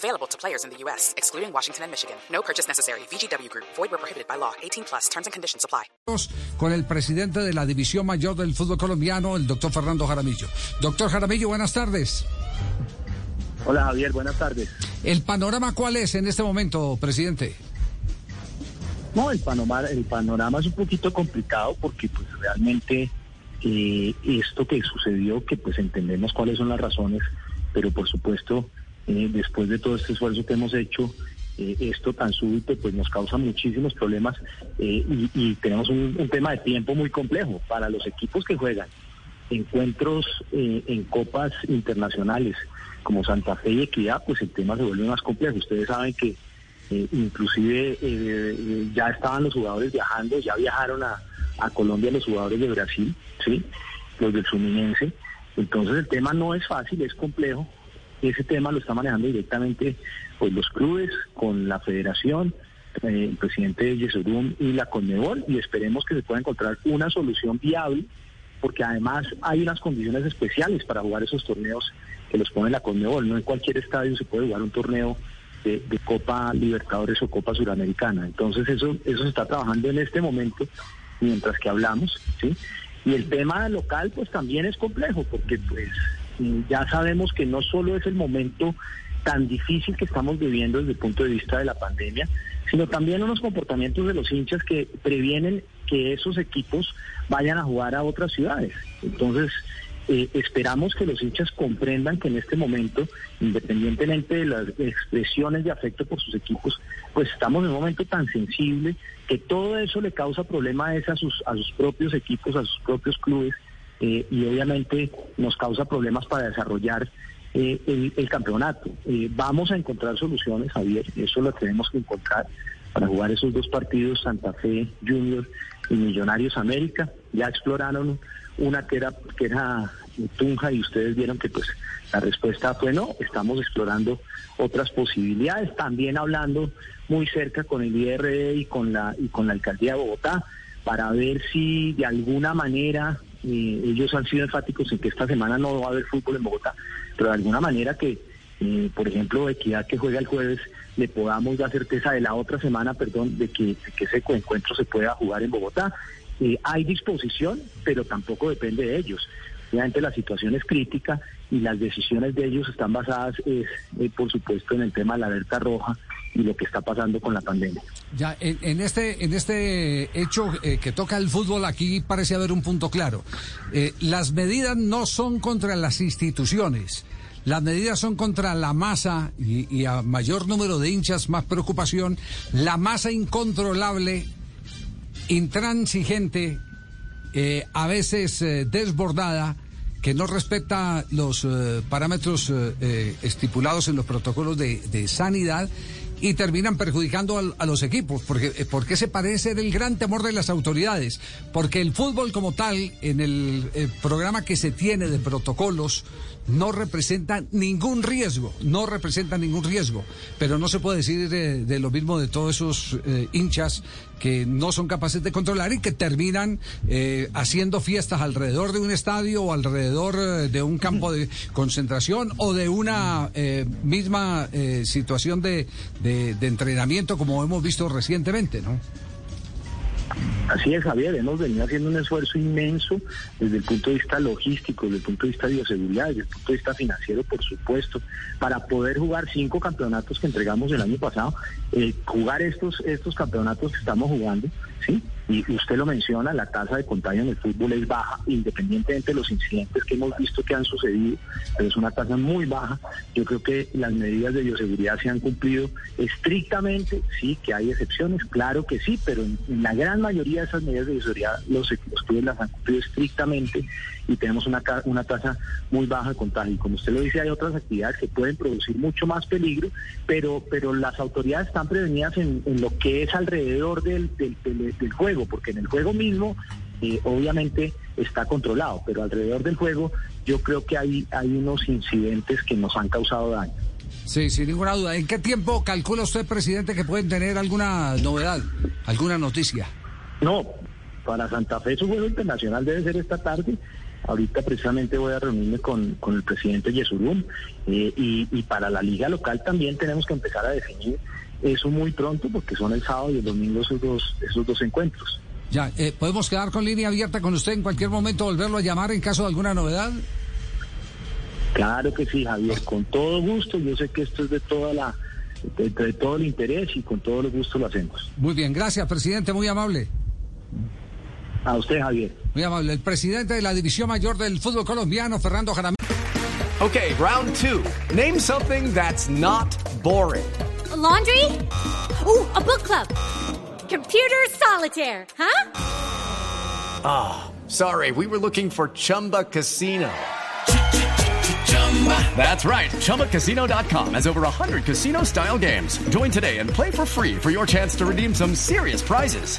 Available to players in the U.S., excluding Washington and Michigan. No purchase necessary. VGW Group. Void where prohibited by law. 18 plus. Terms and conditions apply. Con el presidente de la División Mayor del Fútbol Colombiano, el doctor Fernando Jaramillo. Doctor Jaramillo, buenas tardes. Hola Javier, buenas tardes. ¿El panorama cuál es en este momento, presidente? No, el panorama, el panorama es un poquito complicado porque pues realmente eh, esto que sucedió, que pues entendemos cuáles son las razones, pero por supuesto, eh, después de todo este esfuerzo que hemos hecho, eh, esto tan súbito pues nos causa muchísimos problemas eh, y, y, tenemos un, un, tema de tiempo muy complejo para los equipos que juegan encuentros en copas internacionales como Santa Fe y Equidad, pues el tema se vuelve más complejo. Ustedes saben que inclusive ya estaban los jugadores viajando, ya viajaron a, a Colombia los jugadores de Brasil, sí, los del Fluminense. Entonces el tema no es fácil, es complejo. Ese tema lo está manejando directamente pues los clubes con la federación, eh, el presidente de Yesurum y la Conmebol y esperemos que se pueda encontrar una solución viable porque además hay unas condiciones especiales para jugar esos torneos que los pone la Conmebol. No en cualquier estadio se puede jugar un torneo de, de Copa Libertadores o Copa Suramericana. Entonces eso, eso se está trabajando en este momento mientras que hablamos, ¿sí? Y el tema local pues también es complejo porque pues ya sabemos que no solo es el momento tan difícil que estamos viviendo desde el punto de vista de la pandemia, sino también unos comportamientos de los hinchas que previenen que esos equipos vayan a jugar a otras ciudades. Entonces, eh, esperamos que los hinchas comprendan que en este momento, independientemente de las expresiones de afecto por sus equipos, pues estamos en un momento tan sensible que todo eso le causa problemas a sus, a sus propios equipos, a sus propios clubes, eh, y obviamente nos causa problemas para desarrollar eh, el, campeonato. Eh, vamos a encontrar soluciones, Javier, eso lo tenemos que encontrar para jugar esos dos partidos, Santa Fe Junior y Millonarios América. Ya exploraron una que era, que era Tunja y ustedes vieron que pues la respuesta fue no, estamos explorando otras posibilidades, también hablando muy cerca con el IRE y con la y con la alcaldía de Bogotá para ver si de alguna manera eh, ellos han sido enfáticos en que esta semana no va a haber fútbol en Bogotá, pero de alguna manera que, eh, por ejemplo, Equidad que juega el jueves, le podamos dar certeza de la otra semana, perdón, de que, ese encuentro se pueda jugar en Bogotá. Eh, hay disposición, pero tampoco depende de ellos. Obviamente la situación es crítica y las decisiones de ellos están basadas, eh, por supuesto, en el tema de la alerta roja y lo que está pasando con la pandemia. Ya, en, este, en este hecho eh, que toca el fútbol, aquí parece haber un punto claro. Eh, las medidas no son contra las instituciones. Las medidas son contra la masa y, a mayor número de hinchas, más preocupación. La masa incontrolable, intransigente, eh, a veces desbordada, que no respeta los parámetros estipulados en los protocolos de sanidad y terminan perjudicando a, los equipos, porque, porque ese parece el gran temor de las autoridades, porque el fútbol como tal, en el, el, programa que se tiene de protocolos, no representa ningún riesgo, no representa ningún riesgo, pero no se puede decir de, lo mismo de todos esos eh, hinchas que no son capaces de controlar y que terminan eh, haciendo fiestas alrededor de un estadio o alrededor eh, de un campo de concentración o de una eh, misma situación de, de, entrenamiento como hemos visto recientemente, ¿no? Así es, Javier, hemos venido haciendo un esfuerzo inmenso desde el punto de vista logístico, desde el punto de vista de bioseguridad, desde el punto de vista financiero, por supuesto, para poder jugar cinco campeonatos que entregamos el año pasado, eh, jugar estos, estos campeonatos que estamos jugando, ¿sí? Y usted lo menciona, la tasa de contagio en el fútbol es baja, independientemente de los incidentes que hemos visto que han sucedido, pero es una tasa muy baja. Yo creo que las medidas de bioseguridad se han cumplido estrictamente, sí, que hay excepciones, claro que sí, pero en, la gran mayoría de esas medidas de bioseguridad los, los clubes las han cumplido estrictamente y tenemos una, una tasa muy baja de contagio. Y como usted lo dice, hay otras actividades que pueden producir mucho más peligro, pero, pero las autoridades están prevenidas en, lo que es alrededor del, del juego porque en el juego mismo eh, obviamente está controlado, pero alrededor del juego yo creo que hay, hay unos incidentes que nos han causado daño. Sí, sin ninguna duda. ¿En qué tiempo calcula usted, presidente, que pueden tener alguna novedad, alguna noticia? No, para Santa Fe su juego internacional debe ser esta tarde. Ahorita precisamente voy a reunirme con, con el presidente Yesurum eh, y, y para la liga local también tenemos que empezar a definir eso muy pronto porque son el sábado y el domingo esos dos, esos dos encuentros. Ya, eh, ¿podemos quedar con línea abierta con usted en cualquier momento, volverlo a llamar en caso de alguna novedad? Claro que sí, Javier, con todo gusto. Yo sé que esto es de toda la de, de todo el interés y con todo el gusto lo hacemos. Muy bien, gracias, presidente, muy amable. A usted, Javier. Muy amable. El presidente de la División Mayor del Fútbol Colombiano, Fernando Jaramillo. Okay, round two. Name something that's not boring. A laundry? Ooh, a book club. Computer solitaire, huh? Ah, sorry, we were looking for Chumba Casino. That's right. ChumbaCasino.com has over 100 casino style games. Join today and play for free for your chance to redeem some serious prizes.